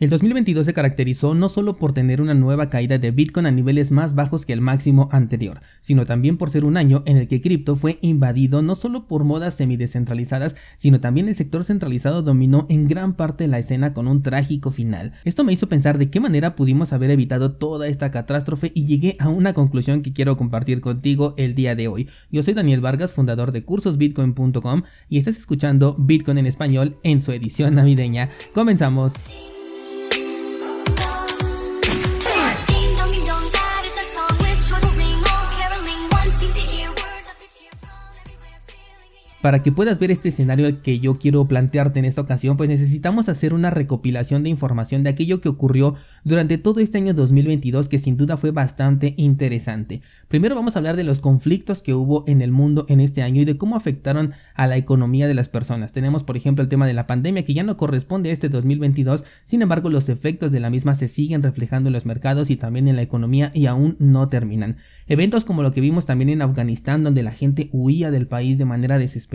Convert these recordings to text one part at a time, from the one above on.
El 2022 se caracterizó no solo por tener una nueva caída de Bitcoin a niveles más bajos que el máximo anterior, sino también por ser un año en el que cripto fue invadido no solo por modas semidescentralizadas, sino también el sector centralizado dominó en gran parte la escena con un trágico final. Esto me hizo pensar de qué manera pudimos haber evitado toda esta catástrofe y llegué a una conclusión que quiero compartir contigo el día de hoy. Yo soy Daniel Vargas, fundador de cursosbitcoin.com y estás escuchando Bitcoin en español en su edición navideña. Comenzamos. Para que puedas ver este escenario que yo quiero plantearte en esta ocasión, pues necesitamos hacer una recopilación de información de aquello que ocurrió durante todo este año 2022 que sin duda fue bastante interesante. Primero vamos a hablar de los conflictos que hubo en el mundo en este año y de cómo afectaron a la economía de las personas. Tenemos por ejemplo el tema de la pandemia que ya no corresponde a este 2022, sin embargo los efectos de la misma se siguen reflejando en los mercados y también en la economía y aún no terminan. Eventos como lo que vimos también en Afganistán donde la gente huía del país de manera desesperada,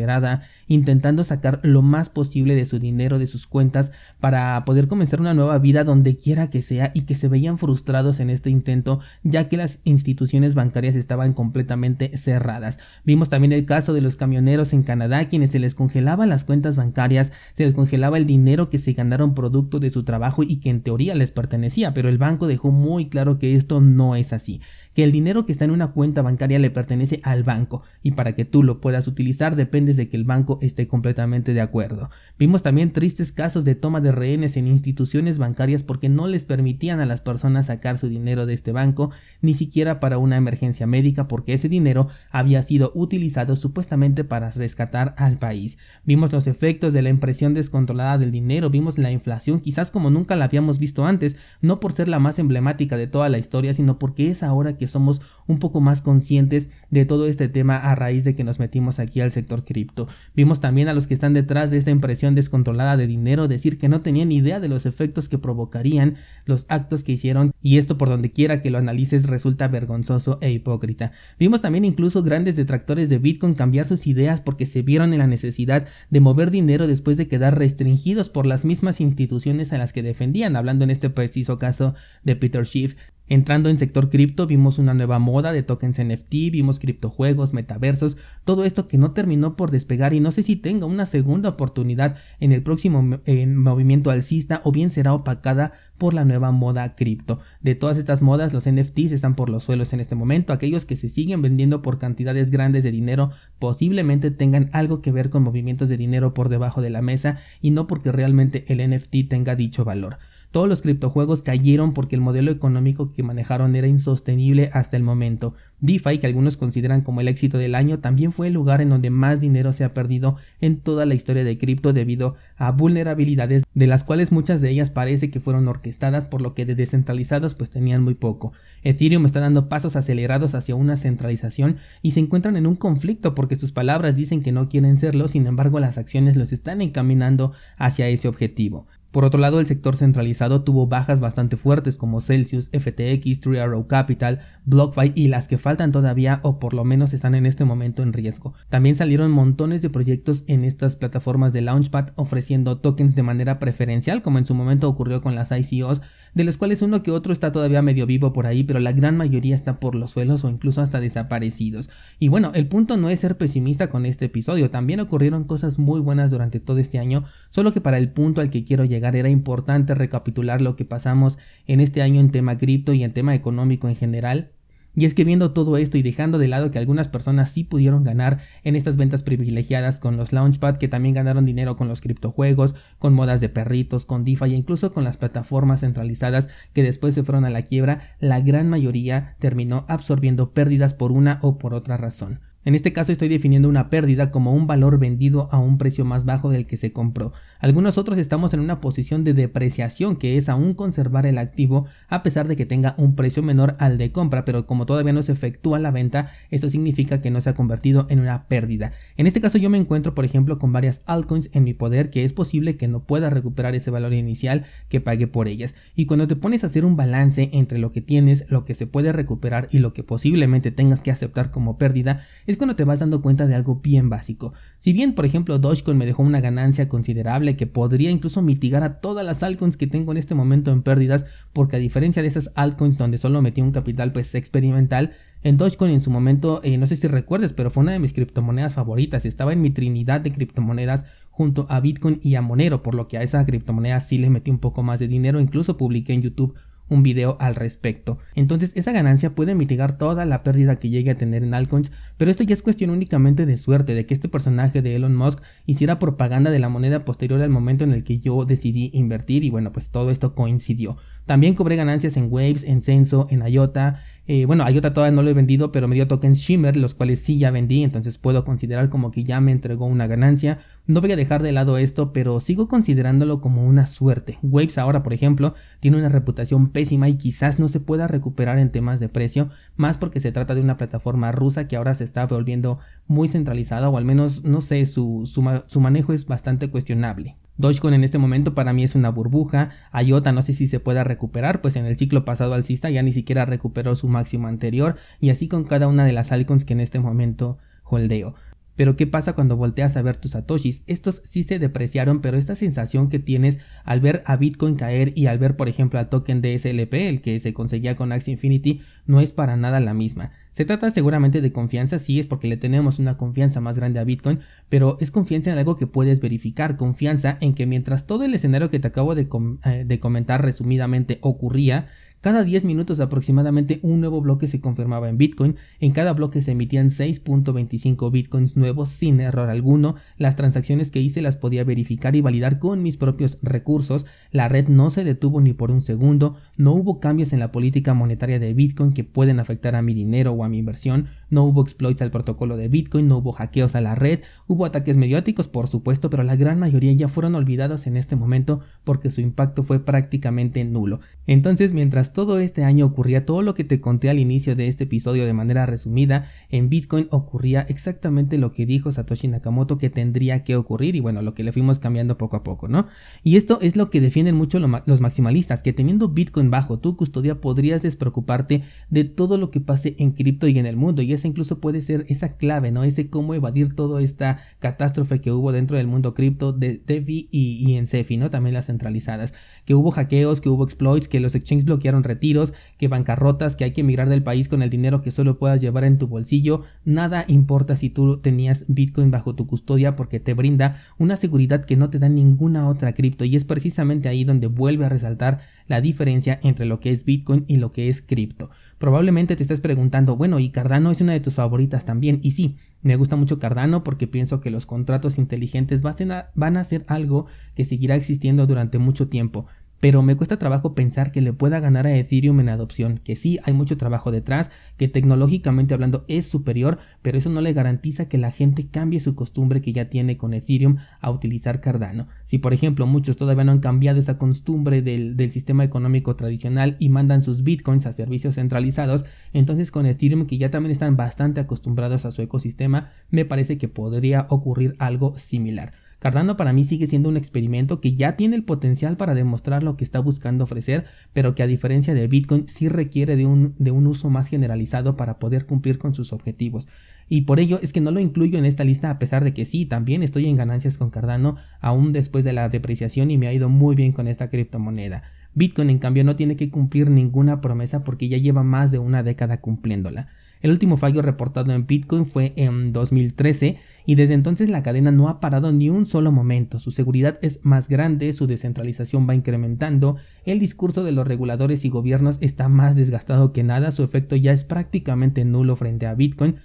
intentando sacar lo más posible de su dinero, de sus cuentas, para poder comenzar una nueva vida donde quiera que sea y que se veían frustrados en este intento ya que las instituciones bancarias estaban completamente cerradas. Vimos también el caso de los camioneros en Canadá quienes se les congelaban las cuentas bancarias, se les congelaba el dinero que se ganaron producto de su trabajo y que en teoría les pertenecía, pero el banco dejó muy claro que esto no es así que el dinero que está en una cuenta bancaria le pertenece al banco y para que tú lo puedas utilizar dependes de que el banco esté completamente de acuerdo. Vimos también tristes casos de toma de rehenes en instituciones bancarias porque no les permitían a las personas sacar su dinero de este banco ni siquiera para una emergencia médica porque ese dinero había sido utilizado supuestamente para rescatar al país. Vimos los efectos de la impresión descontrolada del dinero, vimos la inflación quizás como nunca la habíamos visto antes, no por ser la más emblemática de toda la historia, sino porque es ahora que somos un poco más conscientes de todo este tema a raíz de que nos metimos aquí al sector cripto. Vimos también a los que están detrás de esta impresión descontrolada de dinero decir que no tenían idea de los efectos que provocarían los actos que hicieron y esto por donde quiera que lo analices resulta vergonzoso e hipócrita. Vimos también incluso grandes detractores de Bitcoin cambiar sus ideas porque se vieron en la necesidad de mover dinero después de quedar restringidos por las mismas instituciones a las que defendían, hablando en este preciso caso de Peter Schiff, Entrando en sector cripto vimos una nueva moda de tokens NFT, vimos criptojuegos, metaversos, todo esto que no terminó por despegar y no sé si tenga una segunda oportunidad en el próximo movimiento alcista o bien será opacada por la nueva moda cripto. De todas estas modas, los NFTs están por los suelos en este momento. Aquellos que se siguen vendiendo por cantidades grandes de dinero posiblemente tengan algo que ver con movimientos de dinero por debajo de la mesa y no porque realmente el NFT tenga dicho valor. Todos los criptojuegos cayeron porque el modelo económico que manejaron era insostenible hasta el momento. DeFi, que algunos consideran como el éxito del año, también fue el lugar en donde más dinero se ha perdido en toda la historia de cripto debido a vulnerabilidades de las cuales muchas de ellas parece que fueron orquestadas por lo que de descentralizados pues tenían muy poco. Ethereum está dando pasos acelerados hacia una centralización y se encuentran en un conflicto porque sus palabras dicen que no quieren serlo, sin embargo las acciones los están encaminando hacia ese objetivo. Por otro lado, el sector centralizado tuvo bajas bastante fuertes como Celsius, FTX, Three Arrow Capital, BlockFi y las que faltan todavía o por lo menos están en este momento en riesgo. También salieron montones de proyectos en estas plataformas de Launchpad ofreciendo tokens de manera preferencial como en su momento ocurrió con las ICOs de los cuales uno que otro está todavía medio vivo por ahí, pero la gran mayoría está por los suelos o incluso hasta desaparecidos. Y bueno, el punto no es ser pesimista con este episodio, también ocurrieron cosas muy buenas durante todo este año, solo que para el punto al que quiero llegar era importante recapitular lo que pasamos en este año en tema cripto y en tema económico en general, y es que viendo todo esto y dejando de lado que algunas personas sí pudieron ganar en estas ventas privilegiadas con los Launchpad, que también ganaron dinero con los criptojuegos, con modas de perritos, con DeFi e incluso con las plataformas centralizadas que después se fueron a la quiebra, la gran mayoría terminó absorbiendo pérdidas por una o por otra razón. En este caso estoy definiendo una pérdida como un valor vendido a un precio más bajo del que se compró. Algunos otros estamos en una posición de depreciación que es aún conservar el activo a pesar de que tenga un precio menor al de compra, pero como todavía no se efectúa la venta, esto significa que no se ha convertido en una pérdida. En este caso yo me encuentro por ejemplo con varias altcoins en mi poder que es posible que no pueda recuperar ese valor inicial que pagué por ellas. Y cuando te pones a hacer un balance entre lo que tienes, lo que se puede recuperar y lo que posiblemente tengas que aceptar como pérdida, es cuando te vas dando cuenta de algo bien básico. Si bien, por ejemplo, Dogecoin me dejó una ganancia considerable que podría incluso mitigar a todas las altcoins que tengo en este momento en pérdidas, porque a diferencia de esas altcoins donde solo metí un capital pues experimental, en Dogecoin en su momento, eh, no sé si recuerdes, pero fue una de mis criptomonedas favoritas. Estaba en mi trinidad de criptomonedas junto a Bitcoin y a Monero, por lo que a esa criptomoneda sí le metí un poco más de dinero. Incluso publiqué en YouTube un video al respecto. Entonces esa ganancia puede mitigar toda la pérdida que llegue a tener en altcoins, pero esto ya es cuestión únicamente de suerte, de que este personaje de Elon Musk hiciera propaganda de la moneda posterior al momento en el que yo decidí invertir y bueno, pues todo esto coincidió. También cobré ganancias en Waves, en Censo, en IOTA. Eh, bueno, IOTA todavía no lo he vendido, pero me dio tokens Shimmer, los cuales sí ya vendí, entonces puedo considerar como que ya me entregó una ganancia. No voy a dejar de lado esto, pero sigo considerándolo como una suerte. Waves ahora, por ejemplo, tiene una reputación pésima y quizás no se pueda recuperar en temas de precio, más porque se trata de una plataforma rusa que ahora se está volviendo muy centralizada, o al menos, no sé, su, su manejo es bastante cuestionable. Dogecoin en este momento para mí es una burbuja. IOTA no sé si se pueda recuperar, pues en el ciclo pasado alcista ya ni siquiera recuperó su máximo anterior y así con cada una de las altcoins que en este momento holdeo. Pero ¿qué pasa cuando volteas a ver tus satoshis? Estos sí se depreciaron, pero esta sensación que tienes al ver a Bitcoin caer y al ver por ejemplo al token de SLP, el que se conseguía con Axie Infinity, no es para nada la misma. Se trata seguramente de confianza, sí es porque le tenemos una confianza más grande a Bitcoin, pero es confianza en algo que puedes verificar, confianza en que mientras todo el escenario que te acabo de, eh, de comentar resumidamente ocurría, cada 10 minutos aproximadamente un nuevo bloque se confirmaba en Bitcoin, en cada bloque se emitían 6.25 Bitcoins nuevos sin error alguno, las transacciones que hice las podía verificar y validar con mis propios recursos, la red no se detuvo ni por un segundo, no hubo cambios en la política monetaria de Bitcoin que pueden afectar a mi dinero o a mi inversión, no hubo exploits al protocolo de Bitcoin, no hubo hackeos a la red, hubo ataques mediáticos por supuesto, pero la gran mayoría ya fueron olvidados en este momento porque su impacto fue prácticamente nulo. Entonces, mientras todo este año ocurría todo lo que te conté al inicio de este episodio de manera resumida, en Bitcoin ocurría exactamente lo que dijo Satoshi Nakamoto que tendría que ocurrir y bueno, lo que le fuimos cambiando poco a poco, ¿no? Y esto es lo que defienden mucho los maximalistas, que teniendo Bitcoin bajo tu custodia podrías despreocuparte de todo lo que pase en cripto y en el mundo y incluso puede ser esa clave, ¿no? Ese cómo evadir toda esta catástrofe que hubo dentro del mundo cripto de DeFi y, y en CeFi, ¿no? También las centralizadas, que hubo hackeos, que hubo exploits, que los exchanges bloquearon retiros, que bancarrotas, que hay que emigrar del país con el dinero que solo puedas llevar en tu bolsillo. Nada importa si tú tenías Bitcoin bajo tu custodia porque te brinda una seguridad que no te da ninguna otra cripto y es precisamente ahí donde vuelve a resaltar la diferencia entre lo que es Bitcoin y lo que es cripto. Probablemente te estés preguntando, bueno, y Cardano es una de tus favoritas también, y sí, me gusta mucho Cardano porque pienso que los contratos inteligentes van a ser algo que seguirá existiendo durante mucho tiempo pero me cuesta trabajo pensar que le pueda ganar a Ethereum en adopción, que sí hay mucho trabajo detrás, que tecnológicamente hablando es superior, pero eso no le garantiza que la gente cambie su costumbre que ya tiene con Ethereum a utilizar Cardano. Si por ejemplo muchos todavía no han cambiado esa costumbre del, sistema económico tradicional y mandan sus bitcoins a servicios centralizados, entonces con Ethereum que ya también están bastante acostumbrados a su ecosistema, me parece que podría ocurrir algo similar. Cardano para mí sigue siendo un experimento que ya tiene el potencial para demostrar lo que está buscando ofrecer, pero que a diferencia de Bitcoin sí requiere de un, uso más generalizado para poder cumplir con sus objetivos. Y por ello es que no lo incluyo en esta lista a pesar de que sí, también estoy en ganancias con Cardano aún después de la depreciación y me ha ido muy bien con esta criptomoneda. Bitcoin en cambio no tiene que cumplir ninguna promesa porque ya lleva más de una década cumpliéndola. El último fallo reportado en Bitcoin fue en 2013 y desde entonces la cadena no ha parado ni un solo momento. Su seguridad es más grande, su descentralización va incrementando, el discurso de los reguladores y gobiernos está más desgastado que nada, su efecto ya es prácticamente nulo frente a Bitcoin,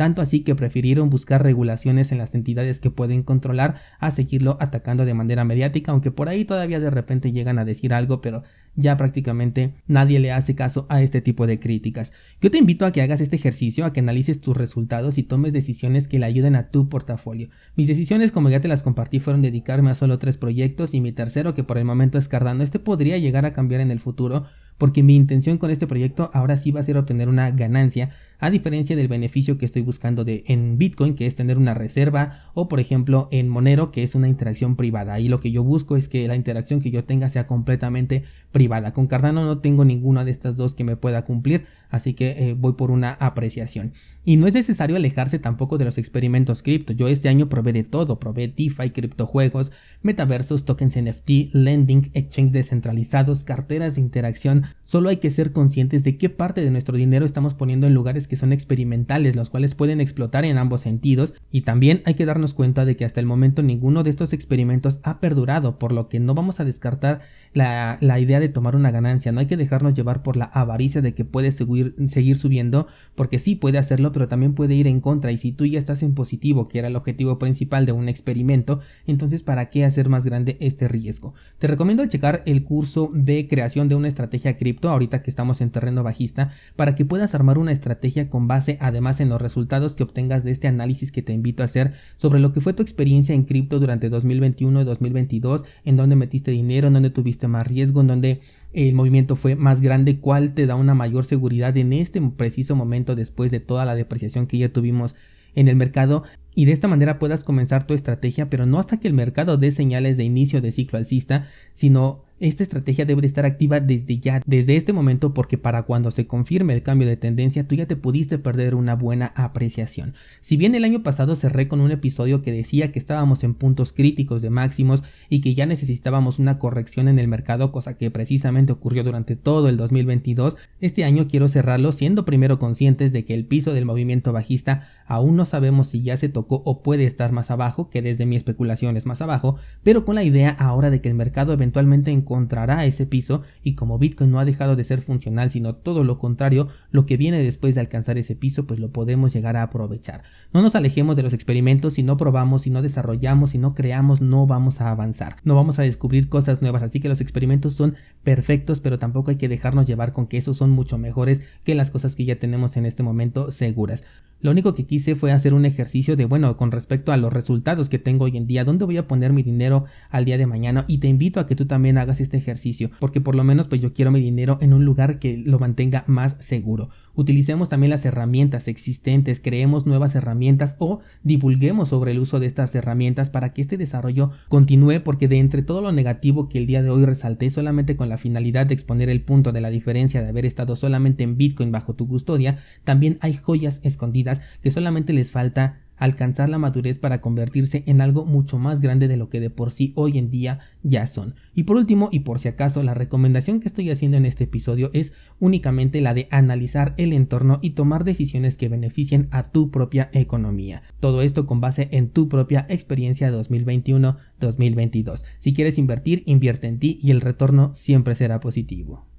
tanto así que prefirieron buscar regulaciones en las entidades que pueden controlar a seguirlo atacando de manera mediática, aunque por ahí todavía de repente llegan a decir algo, pero ya prácticamente nadie le hace caso a este tipo de críticas. Yo te invito a que hagas este ejercicio, a que analices tus resultados y tomes decisiones que le ayuden a tu portafolio. Mis decisiones, como ya te las compartí, fueron dedicarme a solo tres proyectos y mi tercero, que por el momento es Cardano, este podría llegar a cambiar en el futuro porque mi intención con este proyecto ahora sí va a ser obtener una ganancia, a diferencia del beneficio que estoy buscando de, en Bitcoin, que es tener una reserva, o por ejemplo en Monero, que es una interacción privada. Ahí lo que yo busco es que la interacción que yo tenga sea completamente privada. Con Cardano no tengo ninguna de estas dos que me pueda cumplir, así que eh, voy por una apreciación. Y no es necesario alejarse tampoco de los experimentos cripto. Yo este año probé de todo, probé DeFi, criptojuegos, metaversos, tokens NFT, lending, exchange descentralizados, carteras de interacción. Solo hay que ser conscientes de qué parte de nuestro dinero estamos poniendo en lugares que son experimentales, los cuales pueden explotar en ambos sentidos. Y también hay que darnos cuenta de que hasta el momento ninguno de estos experimentos ha perdurado, por lo que no vamos a descartar la, idea de tomar una ganancia. No hay que dejarnos llevar por la avaricia de que puede seguir, seguir subiendo, porque sí puede hacerlo, pero también puede ir en contra. Y si tú ya estás en positivo, que era el objetivo principal de un experimento, entonces ¿para qué hacer más grande este riesgo? Te recomiendo checar el curso de creación de una estrategia cripto, ahorita que estamos en terreno bajista, para que puedas armar una estrategia con base además en los resultados que obtengas de este análisis que te invito a hacer sobre lo que fue tu experiencia en cripto durante 2021 y 2022, en donde metiste dinero, en donde tuviste más riesgo, en donde el movimiento fue más grande, cuál te da una mayor seguridad en este preciso momento después de toda la depreciación que ya tuvimos en el mercado. Y de esta manera puedas comenzar tu estrategia, pero no hasta que el mercado dé señales de inicio de ciclo alcista, sino esta estrategia debe estar activa desde ya, desde este momento, porque para cuando se confirme el cambio de tendencia, tú ya te pudiste perder una buena apreciación. Si bien el año pasado cerré con un episodio que decía que estábamos en puntos críticos de máximos y que ya necesitábamos una corrección en el mercado, cosa que precisamente ocurrió durante todo el 2022, este año quiero cerrarlo siendo primero conscientes de que el piso del movimiento bajista aún no sabemos si ya se tocó o puede estar más abajo, que desde mi especulación es más abajo, pero con la idea ahora de que el mercado eventualmente encontrará ese piso y como Bitcoin no ha dejado de ser funcional sino todo lo contrario, lo que viene después de alcanzar ese piso pues lo podemos llegar a aprovechar. No nos alejemos de los experimentos, si no probamos, si no desarrollamos, si no creamos, no vamos a avanzar, no vamos a descubrir cosas nuevas, así que los experimentos son perfectos, pero tampoco hay que dejarnos llevar con que esos son mucho mejores que las cosas que ya tenemos en este momento seguras. Lo único que quise fue hacer un ejercicio de, bueno, con respecto a los resultados que tengo hoy en día, dónde voy a poner mi dinero al día de mañana y te invito a que tú también hagas este ejercicio, porque por lo menos pues yo quiero mi dinero en un lugar que lo mantenga más seguro. Utilicemos también las herramientas existentes, creemos nuevas herramientas o divulguemos sobre el uso de estas herramientas para que este desarrollo continúe porque de entre todo lo negativo que el día de hoy resalté solamente con la finalidad de exponer el punto de la diferencia de haber estado solamente en Bitcoin bajo tu custodia, también hay joyas escondidas que solamente les falta alcanzar la madurez para convertirse en algo mucho más grande de lo que de por sí hoy en día ya son. Y por último, y por si acaso, la recomendación que estoy haciendo en este episodio es únicamente la de analizar el entorno y tomar decisiones que beneficien a tu propia economía. Todo esto con base en tu propia experiencia 2021-2022. Si quieres invertir, invierte en ti y el retorno siempre será positivo.